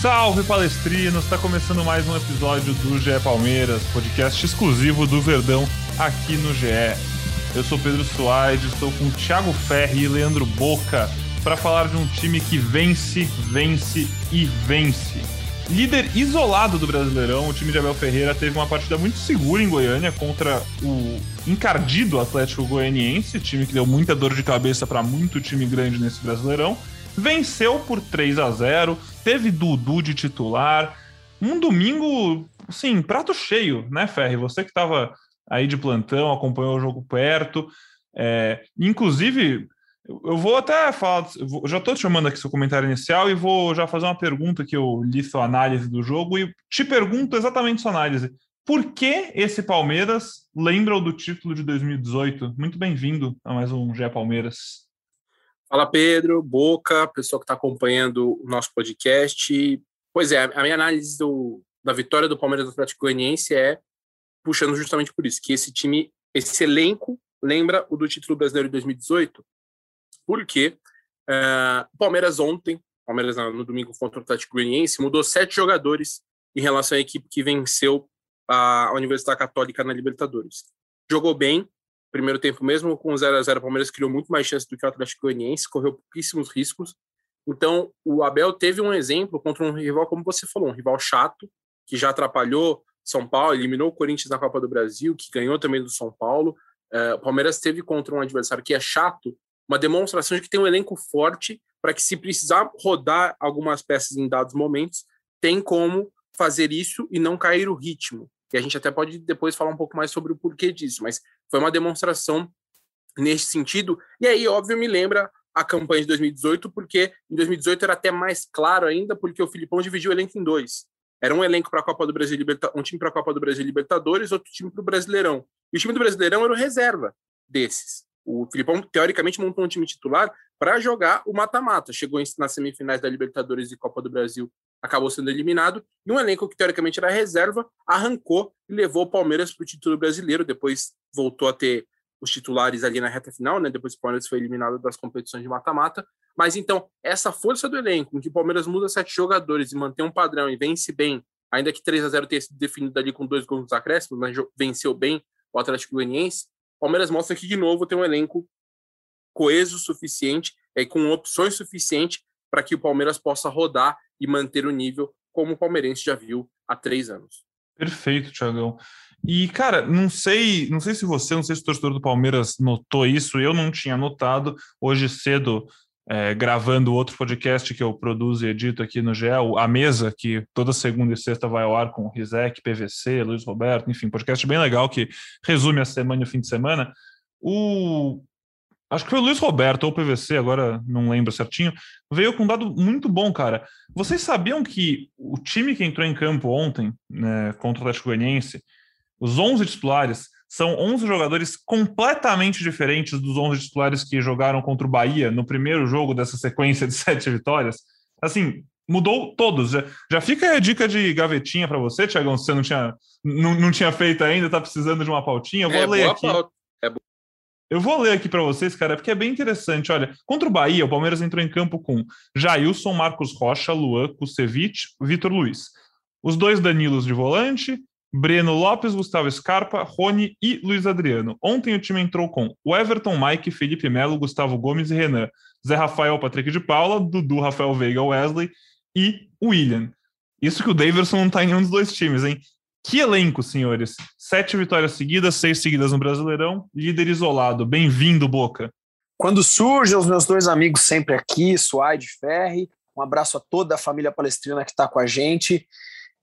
Salve, palestrinos! Está começando mais um episódio do GE Palmeiras, podcast exclusivo do Verdão aqui no GE. Eu sou Pedro Suaide, estou com Thiago Ferri e Leandro Boca para falar de um time que vence, vence e vence. Líder isolado do Brasileirão, o time de Abel Ferreira teve uma partida muito segura em Goiânia contra o encardido Atlético Goianiense, time que deu muita dor de cabeça para muito time grande nesse Brasileirão. Venceu por 3 a 0, teve Dudu de titular. Um domingo, sim, prato cheio, né, Ferri? Você que estava aí de plantão, acompanhou o jogo perto. É, inclusive, eu vou até falar, já estou te chamando aqui seu comentário inicial e vou já fazer uma pergunta que eu li sua análise do jogo e te pergunto exatamente sua análise. Por que esse Palmeiras lembra o do título de 2018? Muito bem-vindo a mais um GE Palmeiras. Fala Pedro, Boca, pessoal que está acompanhando o nosso podcast. Pois é, a minha análise do, da vitória do Palmeiras do Atlético Goianiense é puxando justamente por isso, que esse time, esse elenco lembra o do título brasileiro de 2018, porque uh, Palmeiras ontem, Palmeiras no domingo contra o Atlético Goianiense, mudou sete jogadores em relação à equipe que venceu a Universidade Católica na Libertadores. Jogou bem, primeiro tempo mesmo com 0 a 0 o Palmeiras criou muito mais chance do que o Atlético Goianiense, correu pouquíssimos riscos. Então, o Abel teve um exemplo contra um rival, como você falou, um rival chato, que já atrapalhou São Paulo, eliminou o Corinthians na Copa do Brasil, que ganhou também do São Paulo. Uh, o Palmeiras teve contra um adversário que é chato, uma demonstração de que tem um elenco forte para que, se precisar rodar algumas peças em dados momentos, tem como fazer isso e não cair o ritmo. E a gente até pode depois falar um pouco mais sobre o porquê disso, mas foi uma demonstração nesse sentido. E aí, óbvio, me lembra a campanha de 2018, porque em 2018 era até mais claro ainda, porque o Filipão dividiu o elenco em dois. Era um elenco para a Copa do Brasil, um time para a Copa do Brasil Libertadores, outro time para o Brasileirão. E o time do Brasileirão era o reserva desses. O Filipão, teoricamente, montou um time titular para jogar o mata-mata. Chegou nas semifinais da Libertadores e Copa do Brasil, acabou sendo eliminado. E um elenco que, teoricamente, era reserva, arrancou e levou o Palmeiras para o título brasileiro. Depois voltou a ter os titulares ali na reta final, né? Depois o Palmeiras foi eliminado das competições de mata-mata. Mas então, essa força do elenco, em que o Palmeiras muda sete jogadores e mantém um padrão e vence bem, ainda que 3 a 0 tenha sido definido ali com dois gols nos acréscimos, mas venceu bem o Atlético Goianiense, Palmeiras mostra que, de novo, tem um elenco coeso o suficiente e com opções suficientes para que o Palmeiras possa rodar e manter o nível como o palmeirense já viu há três anos. Perfeito, Tiagão. E, cara, não sei, não sei se você, não sei se o torcedor do Palmeiras notou isso, eu não tinha notado. Hoje cedo, é, gravando outro podcast que eu produzo e edito aqui no GEL, A Mesa, que toda segunda e sexta vai ao ar com Rizek, PVC, Luiz Roberto, enfim, podcast bem legal que resume a semana e o fim de semana. O acho que foi o Luiz Roberto ou o PVC, agora não lembro certinho, veio com um dado muito bom, cara. Vocês sabiam que o time que entrou em campo ontem, né, contra o Atlético Goianiense, os 11 titulares, são 11 jogadores completamente diferentes dos 11 titulares que jogaram contra o Bahia no primeiro jogo dessa sequência de sete vitórias. Assim, mudou todos. Já, já fica a dica de gavetinha para você, Tiagão, se você não tinha, não, não tinha feito ainda, está precisando de uma pautinha. Eu vou é, ler aqui. É eu vou ler aqui para vocês, cara, porque é bem interessante. Olha, contra o Bahia, o Palmeiras entrou em campo com Jailson, Marcos Rocha, Luan, Kusevich, Vitor Luiz. Os dois Danilos de volante, Breno Lopes, Gustavo Scarpa, Rony e Luiz Adriano. Ontem o time entrou com o Everton, Mike, Felipe Melo, Gustavo Gomes e Renan. Zé Rafael, Patrick de Paula, Dudu, Rafael Veiga, Wesley e William. Isso que o Daverson não está em nenhum dos dois times, hein? Que elenco, senhores. Sete vitórias seguidas, seis seguidas no Brasileirão. Líder isolado. Bem-vindo, Boca. Quando surgem os meus dois amigos sempre aqui, Suaide Ferri. Um abraço a toda a família palestrina que está com a gente.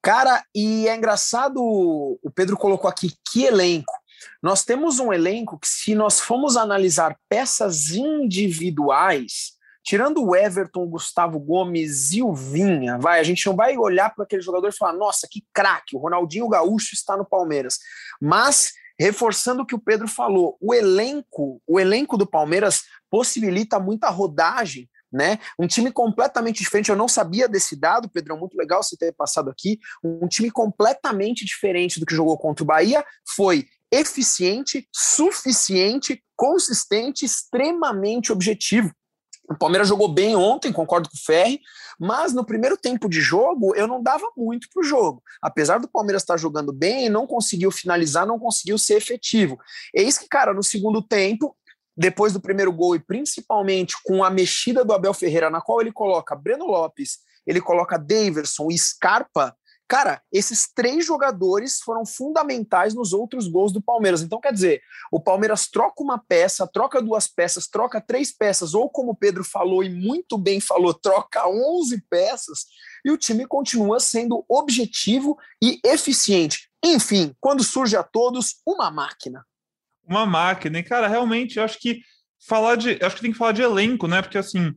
Cara, e é engraçado, o Pedro colocou aqui que elenco. Nós temos um elenco que, se nós formos analisar peças individuais, tirando o Everton, o Gustavo Gomes e o Vinha, vai, a gente não vai olhar para aquele jogador e falar, nossa, que craque, o Ronaldinho Gaúcho está no Palmeiras. Mas reforçando o que o Pedro falou, o elenco, o elenco do Palmeiras possibilita muita rodagem né? Um time completamente diferente. Eu não sabia desse dado, Pedro, muito legal você ter passado aqui. Um time completamente diferente do que jogou contra o Bahia. Foi eficiente, suficiente, consistente, extremamente objetivo. O Palmeiras jogou bem ontem, concordo com o Ferri, mas no primeiro tempo de jogo eu não dava muito para o jogo. Apesar do Palmeiras estar jogando bem, não conseguiu finalizar, não conseguiu ser efetivo. Isso que, cara, no segundo tempo, depois do primeiro gol e principalmente com a mexida do Abel Ferreira, na qual ele coloca Breno Lopes, ele coloca Daverson e Scarpa, Cara, esses três jogadores foram fundamentais nos outros gols do Palmeiras. Então, quer dizer, o Palmeiras troca uma peça, troca duas peças, troca três peças, ou como o Pedro falou e muito bem falou, troca 11 peças, e o time continua sendo objetivo e eficiente. Enfim, quando surge a todos, uma máquina. Uma máquina. E, cara, realmente, eu acho que falar de. Acho que tem que falar de elenco, né? Porque assim,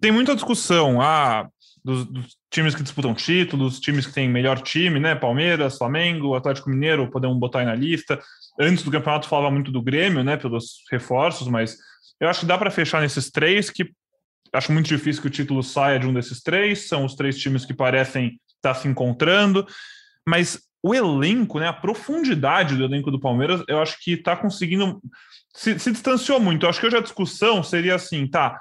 tem muita discussão. Ah, dos, dos, times que disputam títulos, times que têm melhor time, né? Palmeiras, Flamengo, Atlético Mineiro, podemos botar aí na lista. Antes do campeonato falava muito do Grêmio, né? Pelos reforços, mas eu acho que dá para fechar nesses três, que acho muito difícil que o título saia de um desses três. São os três times que parecem estar se encontrando, mas o elenco, né? A profundidade do elenco do Palmeiras, eu acho que está conseguindo se, se distanciou muito. Eu acho que hoje a discussão seria assim, tá?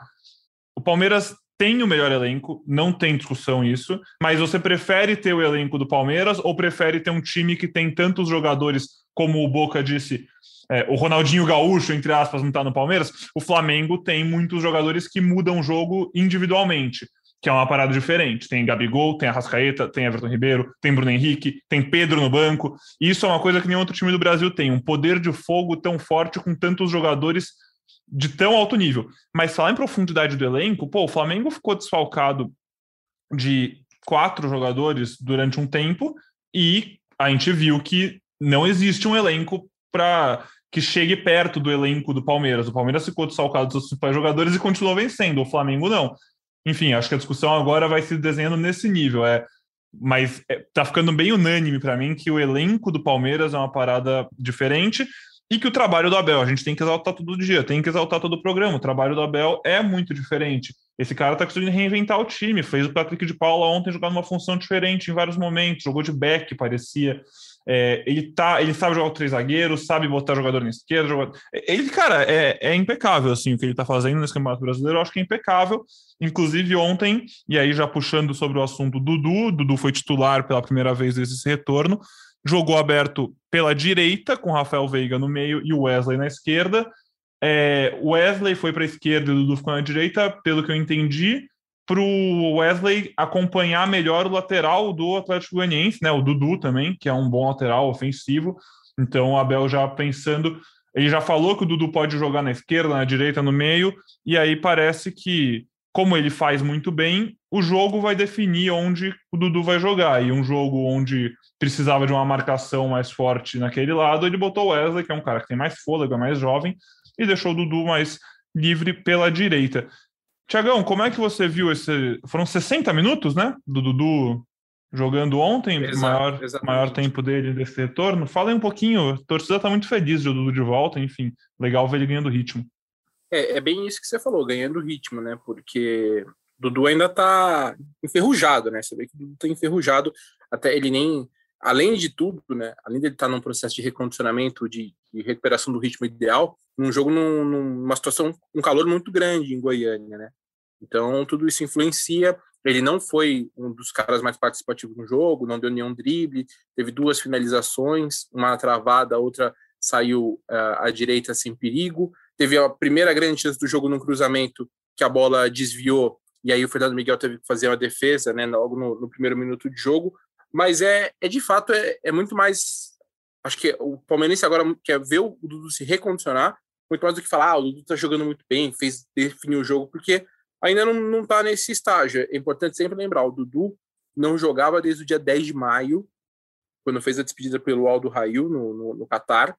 O Palmeiras tem o melhor elenco, não tem discussão isso, mas você prefere ter o elenco do Palmeiras ou prefere ter um time que tem tantos jogadores, como o Boca disse, é, o Ronaldinho Gaúcho, entre aspas, não está no Palmeiras? O Flamengo tem muitos jogadores que mudam o jogo individualmente, que é uma parada diferente. Tem Gabigol, tem Arrascaeta, tem Everton Ribeiro, tem Bruno Henrique, tem Pedro no banco. Isso é uma coisa que nenhum outro time do Brasil tem, um poder de fogo tão forte com tantos jogadores de tão alto nível. Mas falar em profundidade do elenco, pô, o Flamengo ficou desfalcado de quatro jogadores durante um tempo e a gente viu que não existe um elenco para que chegue perto do elenco do Palmeiras. O Palmeiras ficou desfalcado dos seus principais jogadores e continuou vencendo, o Flamengo não. Enfim, acho que a discussão agora vai se desenhando nesse nível. É, mas é, tá ficando bem unânime para mim que o elenco do Palmeiras é uma parada diferente e que o trabalho do Abel, a gente tem que exaltar todo dia, tem que exaltar todo o programa. O trabalho do Abel é muito diferente. Esse cara está conseguindo reinventar o time. Fez o Patrick de Paula ontem jogar numa função diferente em vários momentos. Jogou de back, parecia. É, ele, tá, ele sabe jogar três zagueiros, sabe botar jogador na esquerda. Ele, cara, é, é impecável assim, o que ele está fazendo nesse Campeonato Brasileiro. Eu acho que é impecável. Inclusive ontem, e aí já puxando sobre o assunto Dudu, Dudu foi titular pela primeira vez desde retorno jogou aberto pela direita, com Rafael Veiga no meio e o Wesley na esquerda. É, Wesley foi para a esquerda e o Dudu ficou na direita, pelo que eu entendi, para o Wesley acompanhar melhor o lateral do Atlético Goianiense, né? O Dudu também, que é um bom lateral ofensivo. Então o Abel já pensando, ele já falou que o Dudu pode jogar na esquerda, na direita, no meio, e aí parece que, como ele faz muito bem, o jogo vai definir onde o Dudu vai jogar. E um jogo onde precisava de uma marcação mais forte naquele lado, ele botou o Wesley, que é um cara que tem mais fôlego, é mais jovem, e deixou o Dudu mais livre pela direita. Tiagão, como é que você viu esse. Foram 60 minutos, né? Do Dudu jogando ontem, Exato, maior, maior tempo dele desse retorno. Fala aí um pouquinho, a torcida está muito feliz de o Dudu de volta, enfim, legal ver ele ganhando ritmo. É, é bem isso que você falou, ganhando ritmo, né? Porque Dudu ainda tá enferrujado, né? Você vê que o Dudu tá enferrujado, até ele nem além de tudo, né, além de ele estar num processo de recondicionamento, de, de recuperação do ritmo ideal, num jogo num, numa situação, um calor muito grande em Goiânia, né? Então tudo isso influencia. Ele não foi um dos caras mais participativos no jogo, não deu nenhum drible, teve duas finalizações, uma travada, a outra saiu uh, à direita sem perigo. Teve a primeira grande chance do jogo no cruzamento, que a bola desviou e aí o Fernando Miguel teve que fazer uma defesa, né, logo no, no primeiro minuto de jogo, mas é, é de fato, é, é muito mais. Acho que o Palmeirense agora quer ver o Dudu se recondicionar, muito mais do que falar, ah, o Dudu tá jogando muito bem, fez definir o jogo, porque ainda não, não tá nesse estágio. É importante sempre lembrar, o Dudu não jogava desde o dia 10 de maio, quando fez a despedida pelo Aldo Rail no, no, no Qatar.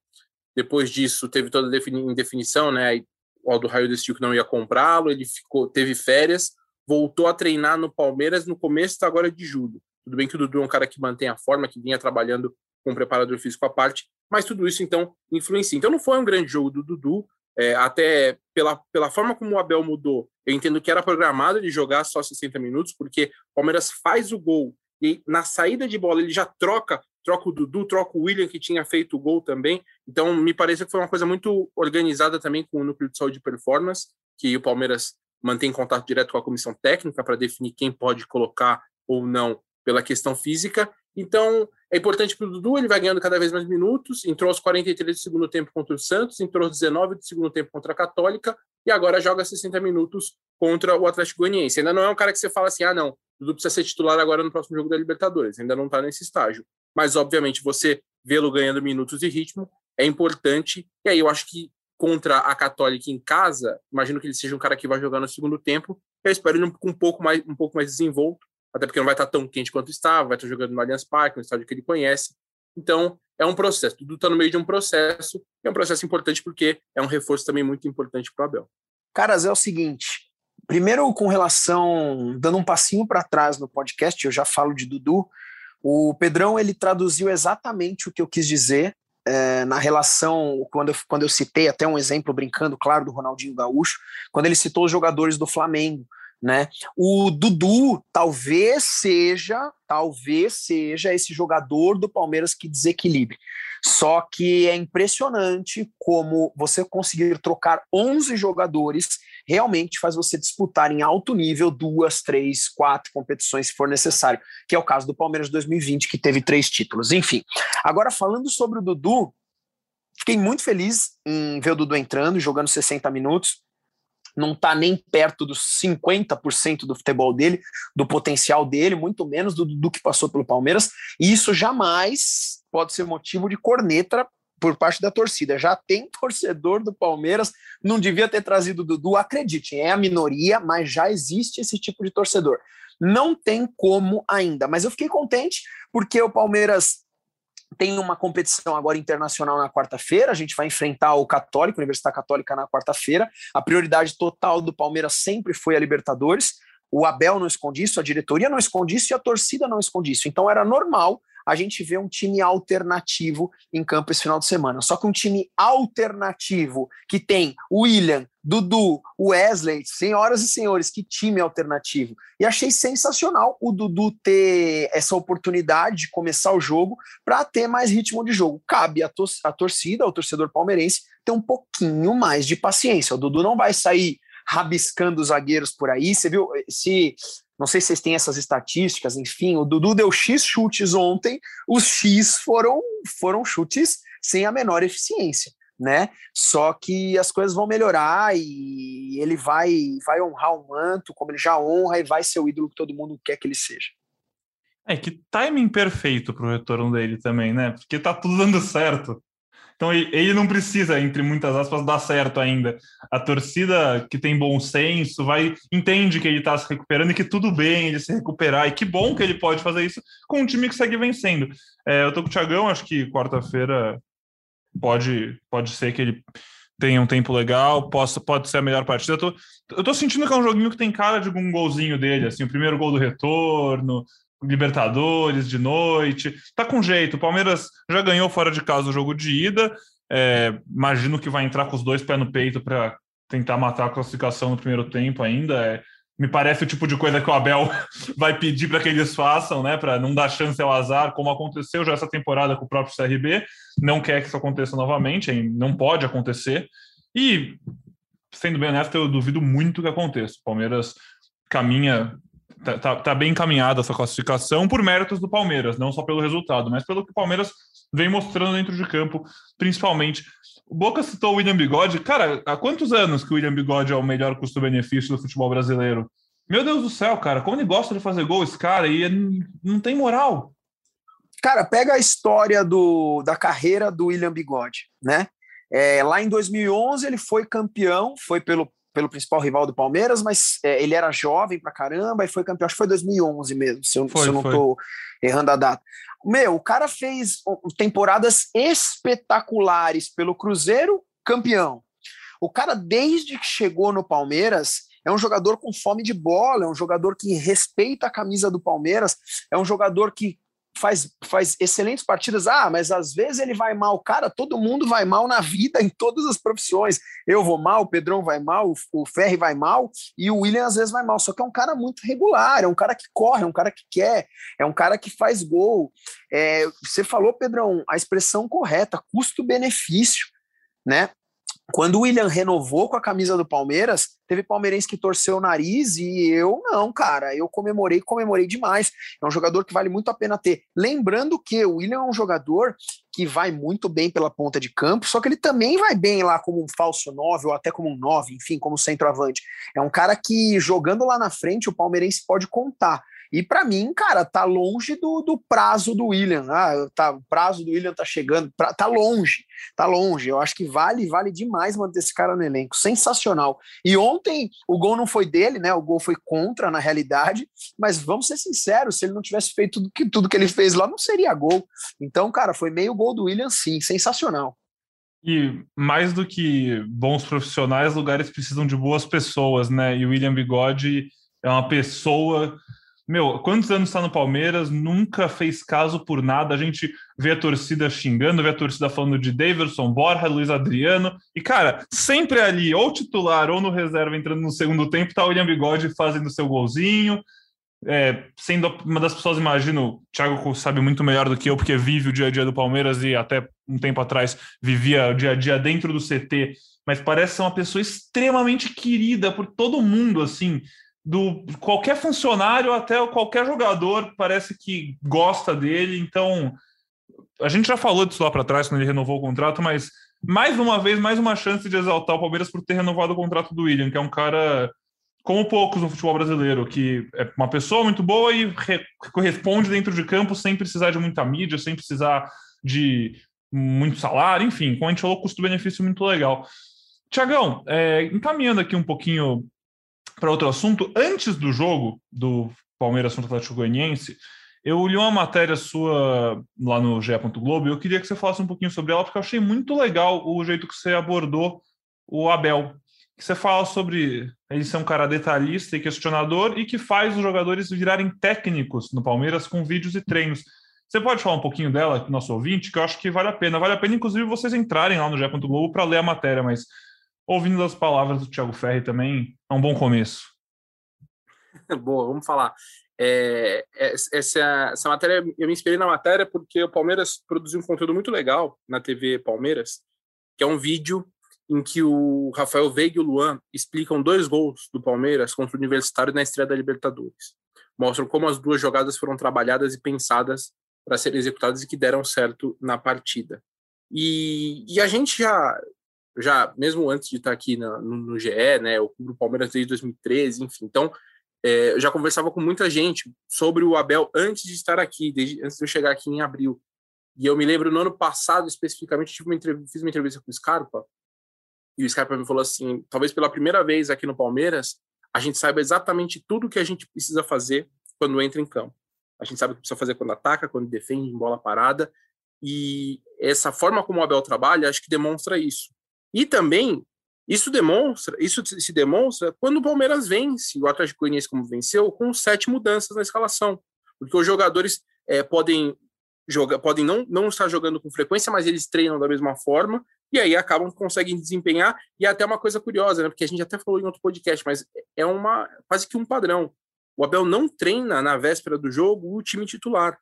Depois disso, teve toda a indefinição, né? o Aldo Raio decidiu que não ia comprá-lo, ele ficou, teve férias, voltou a treinar no Palmeiras no começo agora de julho. Tudo bem que o Dudu é um cara que mantém a forma, que vinha trabalhando com preparador físico à parte, mas tudo isso então influencia. Então não foi um grande jogo do Dudu, é, até pela, pela forma como o Abel mudou, eu entendo que era programado de jogar só 60 minutos, porque o Palmeiras faz o gol e na saída de bola ele já troca, troca o Dudu, troca o William, que tinha feito o gol também. Então me parece que foi uma coisa muito organizada também com o núcleo de saúde e performance, que o Palmeiras mantém contato direto com a comissão técnica para definir quem pode colocar ou não pela questão física. Então, é importante para o Dudu, ele vai ganhando cada vez mais minutos. Entrou aos 43 do segundo tempo contra o Santos, entrou aos 19 do segundo tempo contra a Católica e agora joga 60 minutos contra o Atlético Goianiense. Ainda não é um cara que você fala assim: ah, não, Dudu precisa ser titular agora no próximo jogo da Libertadores. Ainda não está nesse estágio. Mas, obviamente, você vê-lo ganhando minutos e ritmo é importante. E aí eu acho que contra a Católica em casa, imagino que ele seja um cara que vai jogar no segundo tempo. Eu espero ele um, pouco mais um pouco mais desenvolto até porque não vai estar tão quente quanto estava, vai estar jogando no Allianz Parque, no estádio que ele conhece. Então, é um processo, tudo está no meio de um processo, e é um processo importante porque é um reforço também muito importante para o Abel. Caras, é o seguinte, primeiro com relação, dando um passinho para trás no podcast, eu já falo de Dudu, o Pedrão ele traduziu exatamente o que eu quis dizer é, na relação, quando eu, quando eu citei até um exemplo brincando, claro, do Ronaldinho Gaúcho, quando ele citou os jogadores do Flamengo, né? O Dudu talvez seja, talvez seja esse jogador do Palmeiras que desequilibre. Só que é impressionante como você conseguir trocar 11 jogadores realmente faz você disputar em alto nível duas, três, quatro competições se for necessário, que é o caso do Palmeiras 2020, que teve três títulos. Enfim, agora falando sobre o Dudu, fiquei muito feliz em ver o Dudu entrando, jogando 60 minutos não está nem perto dos 50% do futebol dele, do potencial dele, muito menos do, que passou pelo Palmeiras, e isso jamais pode ser motivo de corneta por parte da torcida. Já tem torcedor do Palmeiras, não devia ter trazido o Dudu, acreditem, é a minoria, mas já existe esse tipo de torcedor. Não tem como ainda, mas eu fiquei contente porque o Palmeiras tem uma competição agora internacional na quarta-feira. A gente vai enfrentar o Católico, a Universidade Católica, na quarta-feira. A prioridade total do Palmeiras sempre foi a Libertadores. O Abel não esconde isso, a diretoria não esconde isso e a torcida não esconde isso. Então era normal a gente ver um time alternativo em campo esse final de semana. Só que um time alternativo que tem William, Dudu, Wesley, senhoras e senhores, que time alternativo. E achei sensacional o Dudu ter essa oportunidade de começar o jogo para ter mais ritmo de jogo. Cabe à, tor à torcida, ao torcedor palmeirense, ter um pouquinho mais de paciência. O Dudu não vai sair rabiscando os zagueiros por aí. Você viu? Se não sei se vocês têm essas estatísticas, enfim, o Dudu deu X chutes ontem, os X foram, foram chutes sem a menor eficiência, né? Só que as coisas vão melhorar e ele vai, vai honrar o manto, como ele já honra, e vai ser o ídolo que todo mundo quer que ele seja. É que timing perfeito para o retorno dele também, né? Porque tá tudo dando certo. Então ele não precisa, entre muitas aspas, dar certo ainda. A torcida que tem bom senso vai entende que ele está se recuperando e que tudo bem ele se recuperar. E que bom que ele pode fazer isso com um time que segue vencendo. É, eu tô com o Thiagão, acho que quarta-feira pode, pode ser que ele tenha um tempo legal, possa, pode ser a melhor partida. Eu tô, eu tô sentindo que é um joguinho que tem cara de um golzinho dele, assim, o primeiro gol do retorno, Libertadores de noite. Tá com jeito. O Palmeiras já ganhou fora de casa o jogo de ida. É, imagino que vai entrar com os dois pés no peito para tentar matar a classificação no primeiro tempo ainda. É, me parece o tipo de coisa que o Abel vai pedir para que eles façam, né? Para não dar chance ao azar, como aconteceu já essa temporada com o próprio CRB. Não quer que isso aconteça novamente, não pode acontecer. E, sendo bem honesto, eu duvido muito que aconteça. O Palmeiras caminha tá, tá, tá, bem encaminhada essa classificação por méritos do Palmeiras, não só pelo resultado, mas pelo que o Palmeiras vem mostrando dentro de campo, principalmente. O Boca citou o William Bigode. Cara, há quantos anos que o William Bigode é o melhor custo-benefício do futebol brasileiro? Meu Deus do céu, cara, como ele gosta de fazer gol esse cara e não tem moral. Cara, pega a história do, da carreira do William Bigode, né? É, lá em 2011 ele foi campeão, foi pelo pelo principal rival do Palmeiras, mas é, ele era jovem pra caramba e foi campeão, acho que foi 2011 mesmo, se eu, foi, se eu não estou errando a data. Meu, o cara fez temporadas espetaculares pelo Cruzeiro, campeão. O cara, desde que chegou no Palmeiras, é um jogador com fome de bola, é um jogador que respeita a camisa do Palmeiras, é um jogador que faz, faz excelentes partidas. Ah, mas às vezes ele vai mal. Cara, todo mundo vai mal na vida, em todas as profissões. Eu vou mal, o Pedrão vai mal, o Ferri vai mal e o William às vezes vai mal. Só que é um cara muito regular, é um cara que corre, é um cara que quer, é um cara que faz gol. É, você falou, Pedrão, a expressão correta, custo-benefício, né? Quando o William renovou com a camisa do Palmeiras, teve palmeirense que torceu o nariz e eu não, cara. Eu comemorei, comemorei demais. É um jogador que vale muito a pena ter. Lembrando que o William é um jogador que vai muito bem pela ponta de campo, só que ele também vai bem lá como um falso 9 ou até como um 9, enfim, como centroavante. É um cara que jogando lá na frente o palmeirense pode contar. E para mim, cara, tá longe do, do prazo do William. Ah, tá, o prazo do William tá chegando, pra, tá longe, tá longe. Eu acho que vale, vale demais manter esse cara no elenco. Sensacional. E ontem o gol não foi dele, né? O gol foi contra, na realidade. Mas vamos ser sinceros, se ele não tivesse feito tudo que, tudo que ele fez lá, não seria gol. Então, cara, foi meio gol do William, sim. Sensacional. E mais do que bons profissionais, lugares precisam de boas pessoas, né? E o William Bigode é uma pessoa meu, quantos anos está no Palmeiras, nunca fez caso por nada. A gente vê a torcida xingando, vê a torcida falando de Davidson, Borja, Luiz Adriano. E, cara, sempre ali, ou titular ou no reserva, entrando no segundo tempo, tá o William Bigode fazendo seu golzinho. É, sendo uma das pessoas, imagino, o Thiago sabe muito melhor do que eu, porque vive o dia a dia do Palmeiras e até um tempo atrás vivia o dia a dia dentro do CT, mas parece ser uma pessoa extremamente querida por todo mundo, assim do qualquer funcionário até qualquer jogador parece que gosta dele. Então, a gente já falou disso lá para trás quando ele renovou o contrato, mas mais uma vez, mais uma chance de exaltar o Palmeiras por ter renovado o contrato do William, que é um cara como poucos no futebol brasileiro, que é uma pessoa muito boa e corresponde dentro de campo sem precisar de muita mídia, sem precisar de muito salário, enfim, como a gente falou, custo-benefício muito legal. Tiagão, é, encaminhando aqui um pouquinho para outro assunto, antes do jogo do Palmeiras contra o Atlético Goianiense, eu li uma matéria sua lá no GE. Globo e eu queria que você falasse um pouquinho sobre ela, porque eu achei muito legal o jeito que você abordou o Abel. Você fala sobre ele ser um cara detalhista e questionador e que faz os jogadores virarem técnicos no Palmeiras com vídeos e treinos. Você pode falar um pouquinho dela, nosso ouvinte, que eu acho que vale a pena. Vale a pena, inclusive, vocês entrarem lá no GE. Globo para ler a matéria, mas ouvindo as palavras do Thiago Ferri também é um bom começo. Boa, vamos falar. É, é, essa, essa matéria, eu me inspirei na matéria porque o Palmeiras produziu um conteúdo muito legal na TV Palmeiras, que é um vídeo em que o Rafael Veiga e o Luan explicam dois gols do Palmeiras contra o Universitário na estreia da Libertadores. Mostram como as duas jogadas foram trabalhadas e pensadas para serem executadas e que deram certo na partida. E, e a gente já já mesmo antes de estar aqui no, no GE, né, eu cubro o Palmeiras desde 2013, enfim, então é, eu já conversava com muita gente sobre o Abel antes de estar aqui, desde, antes de eu chegar aqui em abril. E eu me lembro no ano passado, especificamente, tive uma fiz uma entrevista com o Scarpa, e o Scarpa me falou assim: talvez pela primeira vez aqui no Palmeiras, a gente saiba exatamente tudo o que a gente precisa fazer quando entra em campo. A gente sabe o que precisa fazer quando ataca, quando defende, em bola parada. E essa forma como o Abel trabalha, acho que demonstra isso. E também isso demonstra, isso se demonstra quando o Palmeiras vence, o Atlético Goianiense como venceu, com sete mudanças na escalação, porque os jogadores é, podem jogar, podem não, não estar jogando com frequência, mas eles treinam da mesma forma e aí acabam conseguem desempenhar e até uma coisa curiosa, né? Porque a gente até falou em outro podcast, mas é uma quase que um padrão. O Abel não treina na véspera do jogo o time titular.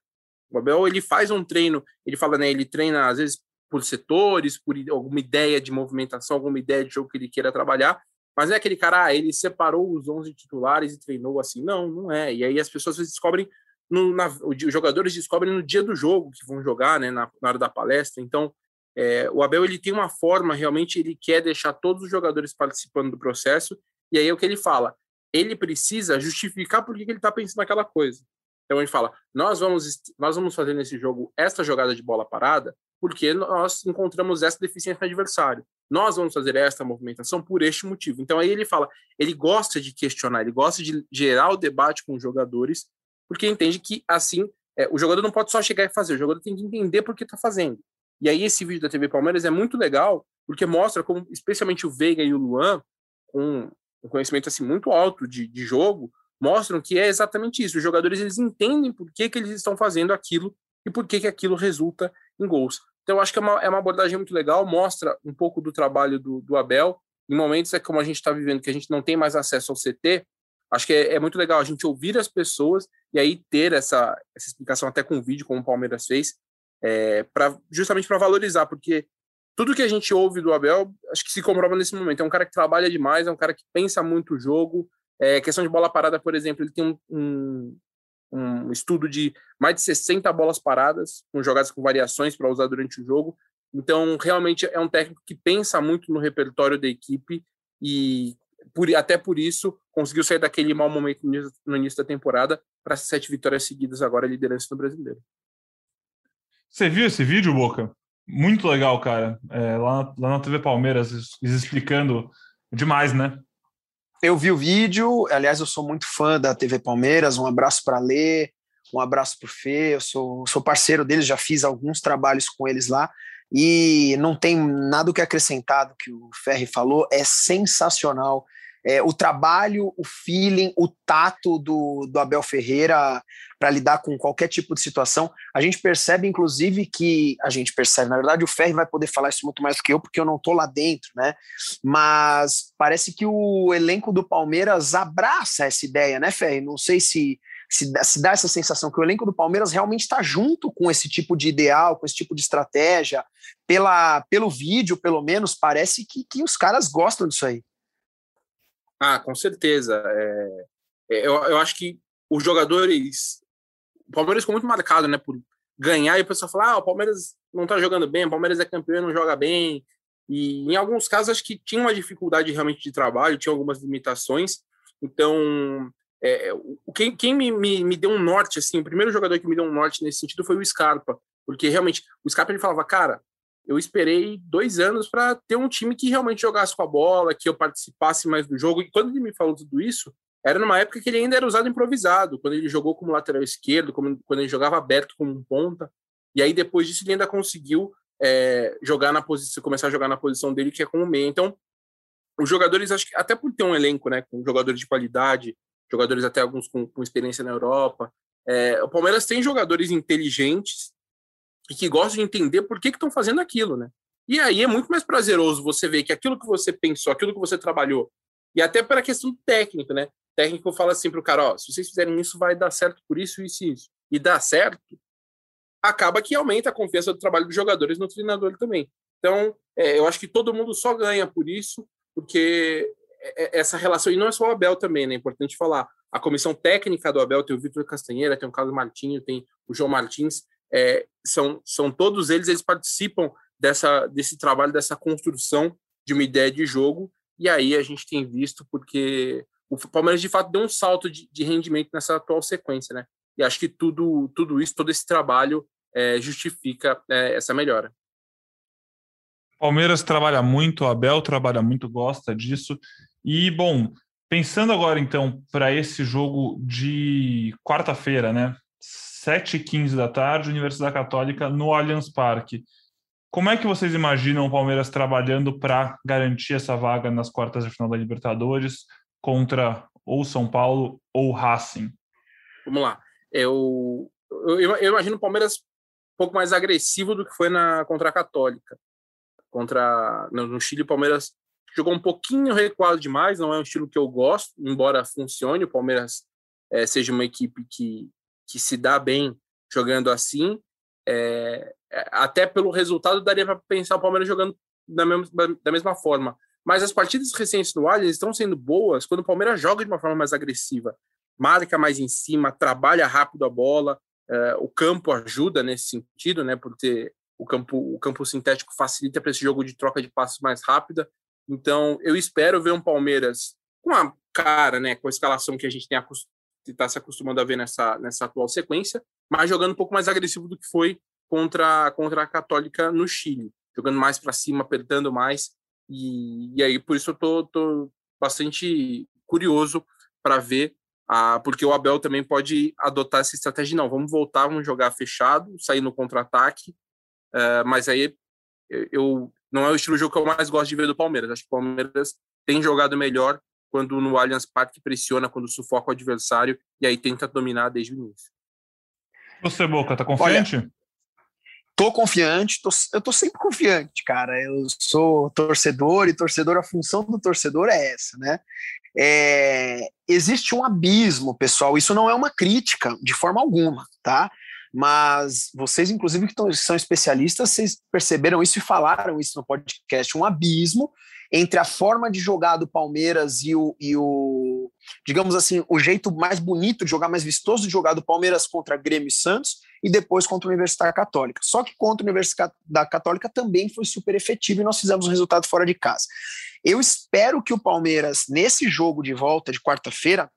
O Abel ele faz um treino, ele fala, né? Ele treina às vezes por setores, por alguma ideia de movimentação, alguma ideia de jogo que ele queira trabalhar, mas não é aquele cara, ah, ele separou os 11 titulares e treinou assim. Não, não é. E aí as pessoas descobrem, no, na, os jogadores descobrem no dia do jogo que vão jogar, né, na, na hora da palestra. Então, é, o Abel ele tem uma forma, realmente, ele quer deixar todos os jogadores participando do processo, e aí é o que ele fala, ele precisa justificar por que ele está pensando naquela coisa. Então ele fala, nós vamos, nós vamos fazer nesse jogo esta jogada de bola parada, porque nós encontramos essa deficiência no adversário. Nós vamos fazer esta movimentação por este motivo. Então aí ele fala, ele gosta de questionar, ele gosta de gerar o debate com os jogadores, porque entende que assim é, o jogador não pode só chegar e fazer, o jogador tem que entender por que está fazendo. E aí esse vídeo da TV Palmeiras é muito legal, porque mostra como, especialmente o Veiga e o Luan, com um conhecimento assim muito alto de, de jogo, mostram que é exatamente isso. Os jogadores eles entendem por que, que eles estão fazendo aquilo e por que, que aquilo resulta em gols. Então, eu acho que é uma, é uma abordagem muito legal, mostra um pouco do trabalho do, do Abel. Em momentos é como a gente está vivendo, que a gente não tem mais acesso ao CT, acho que é, é, muito legal a gente ouvir as pessoas e aí ter essa, essa explicação até com vídeo, como o Palmeiras fez, é, pra, justamente para valorizar, porque tudo que a gente ouve do Abel, acho que se comprova nesse momento. É um cara que trabalha demais, é um cara que pensa muito o jogo. É, questão de bola parada, por exemplo, ele tem um, um, um estudo de mais de 60 bolas paradas, com jogadas com variações para usar durante o jogo. Então, realmente é um técnico que pensa muito no repertório da equipe e por, até por isso conseguiu sair daquele mau momento no início da temporada para sete vitórias seguidas agora liderança no brasileiro. Você viu esse vídeo, Boca? Muito legal, cara. É, lá, lá na TV Palmeiras, eles explicando demais, né? Eu vi o vídeo, aliás, eu sou muito fã da TV Palmeiras. Um abraço para Lê, um abraço para o Fê. Eu sou, sou parceiro deles, já fiz alguns trabalhos com eles lá. E não tem nada o que acrescentar do que o Ferri falou, é sensacional é, o trabalho, o feeling, o tato do, do Abel Ferreira para lidar com qualquer tipo de situação. A gente percebe, inclusive, que a gente percebe, na verdade, o Ferri vai poder falar isso muito mais do que eu, porque eu não estou lá dentro, né? Mas parece que o elenco do Palmeiras abraça essa ideia, né, Ferri? Não sei se se se dá essa sensação que o elenco do Palmeiras realmente está junto com esse tipo de ideal, com esse tipo de estratégia. Pela, pelo vídeo, pelo menos, parece que, que os caras gostam disso aí. Ah, com certeza. É, é, eu, eu acho que os jogadores. O Palmeiras ficou muito marcado, né? Por ganhar e o pessoal falar: ah, o Palmeiras não tá jogando bem, o Palmeiras é campeão não joga bem. E em alguns casos, acho que tinha uma dificuldade realmente de trabalho, tinha algumas limitações. Então, é, quem, quem me, me, me, deu um norte, assim, o primeiro jogador que me deu um norte nesse sentido foi o Scarpa, porque realmente o Scarpa ele falava, cara, eu esperei dois anos para ter um time que realmente jogasse com a bola, que eu participasse mais do jogo. E quando ele me falou tudo isso, era numa época que ele ainda era usado improvisado, quando ele jogou como lateral esquerdo, quando ele jogava aberto como um ponta. E aí depois disso ele ainda conseguiu é, jogar na posição, começar a jogar na posição dele que é como meia. Então, os jogadores, acho que até por ter um elenco, né, com jogadores de qualidade, jogadores até alguns com, com experiência na Europa, é, o Palmeiras tem jogadores inteligentes e que gostam de entender por que estão fazendo aquilo, né? E aí é muito mais prazeroso você ver que aquilo que você pensou, aquilo que você trabalhou, e até para a questão técnica, né? Técnico fala assim para o cara, ó, se vocês fizerem isso, vai dar certo por isso, isso e isso. E dá certo, acaba que aumenta a confiança do trabalho dos jogadores no treinador também. Então, é, eu acho que todo mundo só ganha por isso, porque é, é, essa relação, e não é só o Abel também, né? É importante falar. A comissão técnica do Abel tem o Vitor Castanheira, tem o Carlos Martinho, tem o João Martins, é, são, são todos eles, eles participam dessa, desse trabalho, dessa construção de uma ideia de jogo, e aí a gente tem visto porque o Palmeiras de fato deu um salto de, de rendimento nessa atual sequência, né? E acho que tudo, tudo isso, todo esse trabalho é, justifica é, essa melhora. Palmeiras trabalha muito, Abel trabalha muito, gosta disso. E, bom, pensando agora então para esse jogo de quarta-feira, né? 7h15 da tarde, Universidade Católica no Allianz Parque. Como é que vocês imaginam o Palmeiras trabalhando para garantir essa vaga nas quartas de final da Libertadores contra ou São Paulo ou Racing? Vamos lá. Eu, eu, eu imagino o Palmeiras um pouco mais agressivo do que foi na contra a Católica. Contra no, Chile, o Palmeiras jogou um pouquinho recuado demais, não é um estilo que eu gosto, embora funcione. O Palmeiras é, seja uma equipe que que se dá bem jogando assim. É, até pelo resultado, daria para pensar o Palmeiras jogando da mesma, da mesma forma. Mas as partidas recentes no Allianz estão sendo boas quando o Palmeiras joga de uma forma mais agressiva, marca mais em cima, trabalha rápido a bola. É, o campo ajuda nesse sentido, né? Porque o campo, o campo sintético facilita para esse jogo de troca de passos mais rápida. Então, eu espero ver um Palmeiras com a cara, né, com a escalação que a gente tem está se acostumando a ver nessa, nessa atual sequência, mas jogando um pouco mais agressivo do que foi contra, contra a Católica no Chile, jogando mais para cima, apertando mais. E, e aí, por isso, eu tô, tô bastante curioso para ver, ah, porque o Abel também pode adotar essa estratégia. Não, vamos voltar, vamos jogar fechado, sair no contra-ataque, uh, mas aí eu, não é o estilo de jogo que eu mais gosto de ver do Palmeiras. Acho que o Palmeiras tem jogado melhor quando no Allianz Parque pressiona, quando sufoca o adversário e aí tenta dominar desde o início. Você, Boca, tá confiante? Olha, tô confiante, tô, eu tô sempre confiante, cara. Eu sou torcedor e torcedor, a função do torcedor é essa, né? É, existe um abismo, pessoal. Isso não é uma crítica de forma alguma, tá? Mas vocês, inclusive, que tão, são especialistas, vocês perceberam isso e falaram isso no podcast. Um abismo entre a forma de jogar do Palmeiras e o, e o, digamos assim, o jeito mais bonito de jogar, mais vistoso de jogar do Palmeiras contra Grêmio e Santos e depois contra a Universidade Católica. Só que contra a Universidade Católica também foi super efetivo e nós fizemos um resultado fora de casa. Eu espero que o Palmeiras, nesse jogo de volta de quarta-feira,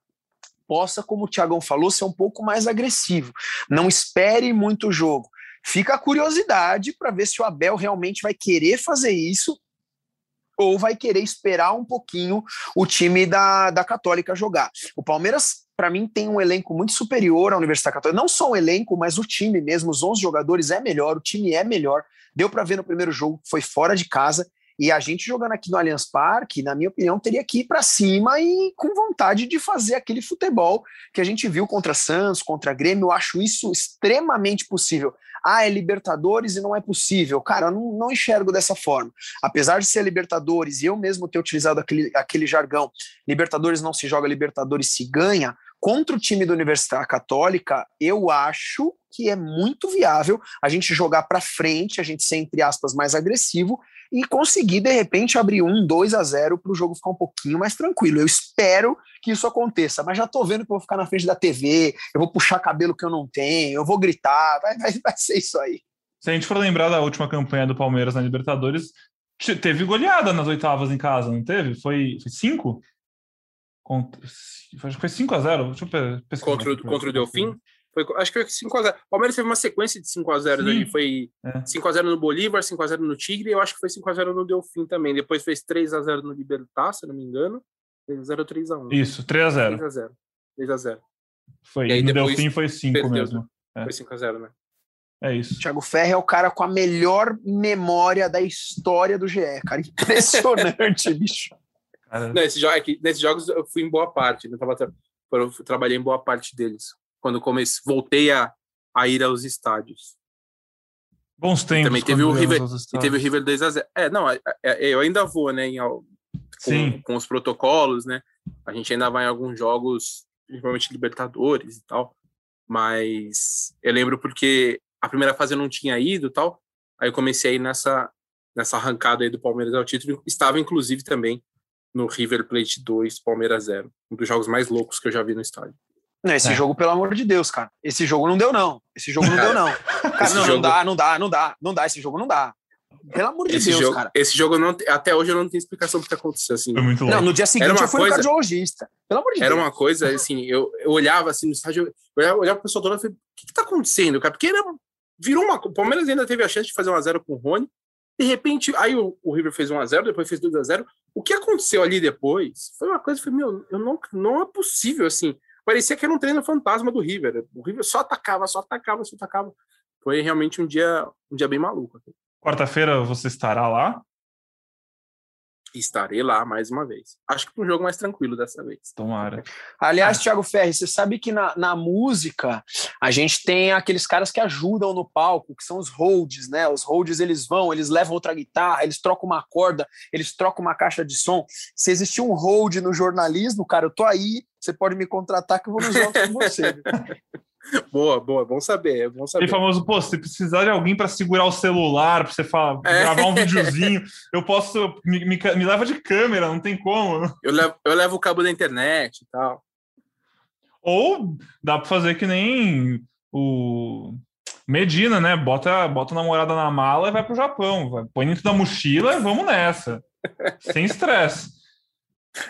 possa, como o Tiagão falou, ser um pouco mais agressivo. Não espere muito jogo. Fica a curiosidade para ver se o Abel realmente vai querer fazer isso ou vai querer esperar um pouquinho o time da, da Católica jogar. O Palmeiras, para mim, tem um elenco muito superior à Universidade Católica. Não só o elenco, mas o time mesmo, os 11 jogadores é melhor, o time é melhor. Deu para ver no primeiro jogo, foi fora de casa. E a gente jogando aqui no Allianz Parque, na minha opinião, teria que ir para cima e com vontade de fazer aquele futebol que a gente viu contra Santos, contra Grêmio. Eu acho isso extremamente possível ah, é Libertadores e não é possível. Cara, eu não, não enxergo dessa forma. Apesar de ser Libertadores e eu mesmo ter utilizado aquele, aquele jargão, Libertadores não se joga, Libertadores se ganha, contra o time da Universidade Católica, eu acho que é muito viável a gente jogar para frente, a gente ser, entre aspas, mais agressivo e conseguir, de repente, abrir um, 2 a 0 para o jogo ficar um pouquinho mais tranquilo. Eu espero que isso aconteça, mas já estou vendo que eu vou ficar na frente da TV, eu vou puxar cabelo que eu não tenho, eu vou gritar, vai, vai, vai ser isso aí. Se a gente for lembrar da última campanha do Palmeiras na Libertadores, teve goleada nas oitavas em casa, não teve? Foi, foi cinco? Contra, acho que foi 5 a 0 Deixa eu pesquisar. Contra, contra o Delfim? Foi, acho que foi 5x0. O Palmeiras teve uma sequência de 5x0 ali. Foi é. 5x0 no Bolívar, 5x0 no Tigre, e eu acho que foi 5x0 no Delfim também. Depois fez 3x0 no Libertar, se não me engano. 3x0 3x1. Isso, 3x0. 3x0. 3x0. Foi. E aí, no Delfim foi 5 mesmo. É. Foi 5x0, né? É isso. Thiago Ferre é o cara com a melhor memória da história do GE, cara. Impressionante, bicho. Não, esse jo é que, nesses jogos eu fui em boa parte. Né? Eu, tava, eu trabalhei em boa parte deles quando comecei, voltei a, a ir aos estádios. Bons tempos. E também teve o River, teve o River 2 a 0. É, não, é, é, eu ainda vou, né, em, com, com, os protocolos, né? A gente ainda vai em alguns jogos, principalmente Libertadores e tal. Mas eu lembro porque a primeira fase eu não tinha ido tal. Aí eu comecei a ir nessa, nessa arrancada aí do Palmeiras ao título. Estava, inclusive, também no River Plate 2, Palmeiras 0. Um dos jogos mais loucos que eu já vi no estádio. Não, esse é. jogo, pelo amor de Deus, cara. Esse jogo não deu, não. Esse jogo não deu, não. Cara, não, jogo... não dá, não dá, não dá, não dá. Esse jogo não dá. Pelo amor de esse Deus, jogo, cara. Esse jogo não, até hoje eu não tenho explicação do que aconteceu assim. Foi muito louco. Não, no dia seguinte eu fui coisa, no cardiologista. Pelo amor de era Deus. uma coisa assim, eu, eu olhava assim no estádio, eu olhava, olhava pro pessoal todo e falei, o que, que tá acontecendo, cara? Porque era, virou uma. O Palmeiras ainda teve a chance de fazer 1x0 com o Rony. De repente, aí o, o River fez 1x0, depois fez 2x0. O que aconteceu ali depois foi uma coisa, foi, meu, eu não, não é possível assim parecia que era um treino fantasma do River. O River só atacava, só atacava, só atacava. Foi realmente um dia, um dia bem maluco. Quarta-feira você estará lá? Estarei lá mais uma vez. Acho que um jogo mais tranquilo dessa vez. Tomara. Aliás, Thiago Ferri, você sabe que na, na música a gente tem aqueles caras que ajudam no palco, que são os holds, né? Os holds eles vão, eles levam outra guitarra, eles trocam uma corda, eles trocam uma caixa de som. Se existir um hold no jornalismo, cara, eu tô aí, você pode me contratar que eu vou nos jogos com você. Boa, boa, bom saber, é bom saber. E famoso, pô, se precisar de alguém para segurar o celular, para você falar, é. gravar um videozinho, eu posso, me, me, me, leva de câmera, não tem como. Eu levo, eu levo o cabo da internet e tal. Ou dá para fazer que nem o Medina, né? Bota, bota a namorada na mala e vai pro Japão. Vai, põe dentro da mochila e vamos nessa. Sem estresse.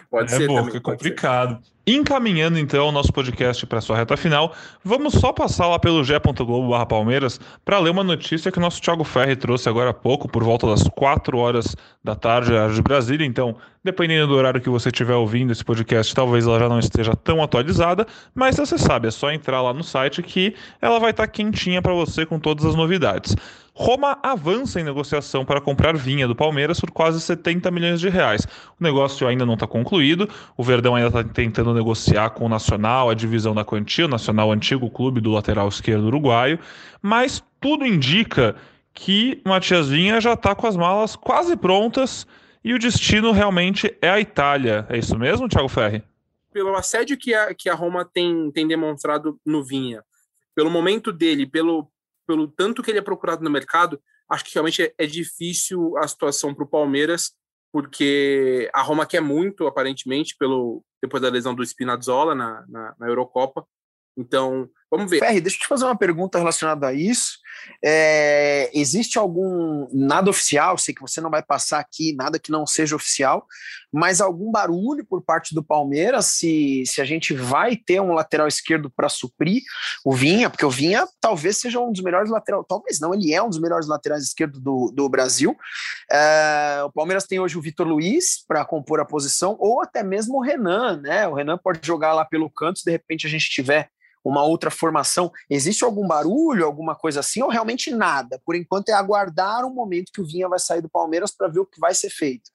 Pode é ser. Bom, é complicado. Encaminhando então o nosso podcast para sua reta final, vamos só passar lá pelo ge.globo Palmeiras para ler uma notícia que o nosso Thiago Ferri trouxe agora há pouco, por volta das 4 horas da tarde, horário de Brasília. Então, dependendo do horário que você estiver ouvindo esse podcast, talvez ela já não esteja tão atualizada, mas você sabe, é só entrar lá no site que ela vai estar tá quentinha para você com todas as novidades. Roma avança em negociação para comprar Vinha do Palmeiras por quase 70 milhões de reais. O negócio ainda não está concluído, o Verdão ainda está tentando negociar com o Nacional, a divisão da quantia, o Nacional antigo clube do lateral esquerdo uruguaio, mas tudo indica que Matias Vinha já está com as malas quase prontas e o destino realmente é a Itália. É isso mesmo, Thiago Ferri? Pelo assédio que a, que a Roma tem, tem demonstrado no Vinha, pelo momento dele, pelo, pelo tanto que ele é procurado no mercado, acho que realmente é, é difícil a situação para o Palmeiras, porque a Roma quer muito, aparentemente, pelo depois da lesão do Spinazzola na, na, na Eurocopa. Então, vamos ver. Ferri, deixa eu te fazer uma pergunta relacionada a isso. É, existe algum, nada oficial, sei que você não vai passar aqui, nada que não seja oficial, mas algum barulho por parte do Palmeiras se, se a gente vai ter um lateral esquerdo para suprir o Vinha, porque o Vinha talvez seja um dos melhores laterais, talvez não, ele é um dos melhores laterais esquerdos do, do Brasil. É, o Palmeiras tem hoje o Vitor Luiz para compor a posição, ou até mesmo o Renan, né? O Renan pode jogar lá pelo canto se de repente a gente tiver uma outra formação. Existe algum barulho, alguma coisa assim, ou realmente nada? Por enquanto é aguardar o momento que o Vinha vai sair do Palmeiras para ver o que vai ser feito.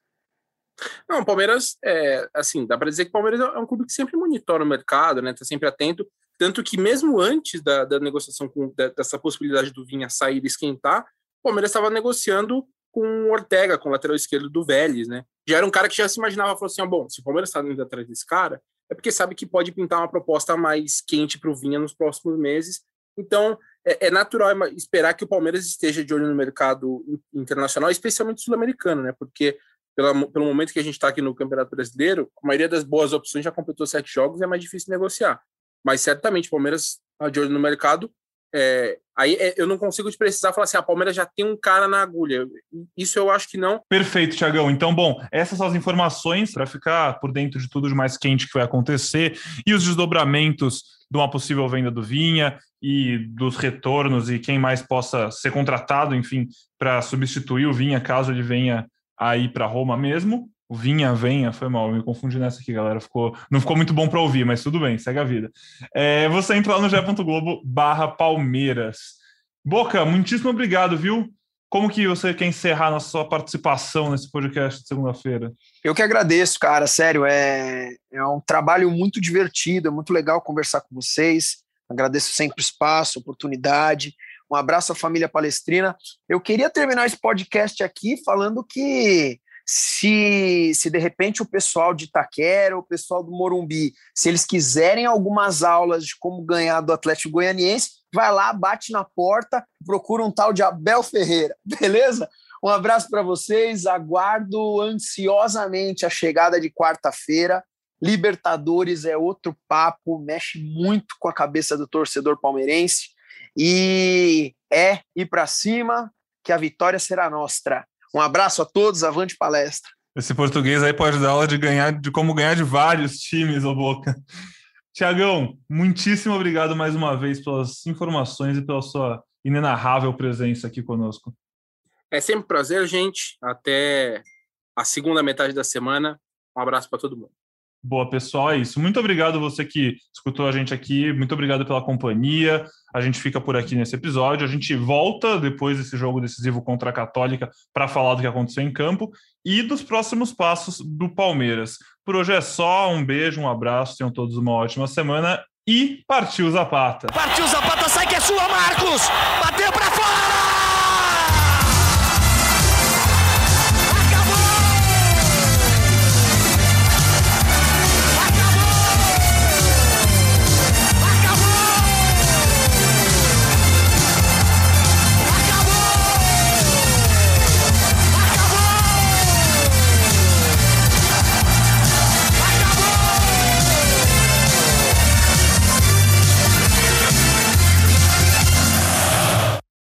Não, o Palmeiras, é, assim, dá para dizer que o Palmeiras é um clube que sempre monitora o mercado, né? Tá sempre atento. Tanto que mesmo antes da, da negociação com, dessa possibilidade do Vinha sair e esquentar, o Palmeiras estava negociando com o Ortega, com o lateral esquerdo do Vélez, né? Já era um cara que já se imaginava, falou assim, ah, bom, se o Palmeiras está indo atrás desse cara, é porque sabe que pode pintar uma proposta mais quente para o Vinha nos próximos meses. Então, é, é, natural esperar que o Palmeiras esteja de olho no mercado internacional, especialmente sul-americano, né? Porque pela, pelo momento que a gente está aqui no Campeonato Brasileiro, a maioria das boas opções já completou sete jogos e é mais difícil negociar. Mas certamente o Palmeiras está de olho no mercado é, aí é, eu não consigo te precisar falar assim, a Palmeiras já tem um cara na agulha. Isso eu acho que não. Perfeito, Tiagão. Então, bom, essas são as informações para ficar por dentro de tudo de mais quente que vai acontecer e os desdobramentos de uma possível venda do Vinha e dos retornos e quem mais possa ser contratado, enfim, para substituir o Vinha caso ele venha aí para Roma mesmo. Vinha, Venha, foi mal, me confundi nessa aqui, galera. Ficou, não ficou muito bom para ouvir, mas tudo bem, segue a vida. É, você entra lá no ge.globo barra Palmeiras. Boca, muitíssimo obrigado, viu? Como que você quer encerrar a sua participação nesse podcast de segunda-feira? Eu que agradeço, cara, sério, é, é um trabalho muito divertido, é muito legal conversar com vocês. Agradeço sempre o espaço, oportunidade. Um abraço à família palestrina. Eu queria terminar esse podcast aqui falando que se, se de repente o pessoal de Itaquera, o pessoal do Morumbi, se eles quiserem algumas aulas de como ganhar do Atlético Goianiense, vai lá, bate na porta, procura um tal de Abel Ferreira, beleza? Um abraço para vocês, aguardo ansiosamente a chegada de quarta-feira. Libertadores é outro papo, mexe muito com a cabeça do torcedor palmeirense e é ir para cima que a vitória será nossa. Um abraço a todos, avante palestra. Esse português aí pode dar aula de ganhar, de como ganhar de vários times, ô Boca. Tiagão, muitíssimo obrigado mais uma vez pelas informações e pela sua inenarrável presença aqui conosco. É sempre um prazer, gente. Até a segunda metade da semana. Um abraço para todo mundo. Boa, pessoal, é isso. Muito obrigado você que escutou a gente aqui, muito obrigado pela companhia. A gente fica por aqui nesse episódio. A gente volta depois desse jogo decisivo contra a Católica para falar do que aconteceu em campo e dos próximos passos do Palmeiras. Por hoje é só, um beijo, um abraço, tenham todos uma ótima semana e partiu Zapata. Partiu Zapata, sai que é sua, Marcos! Bateu para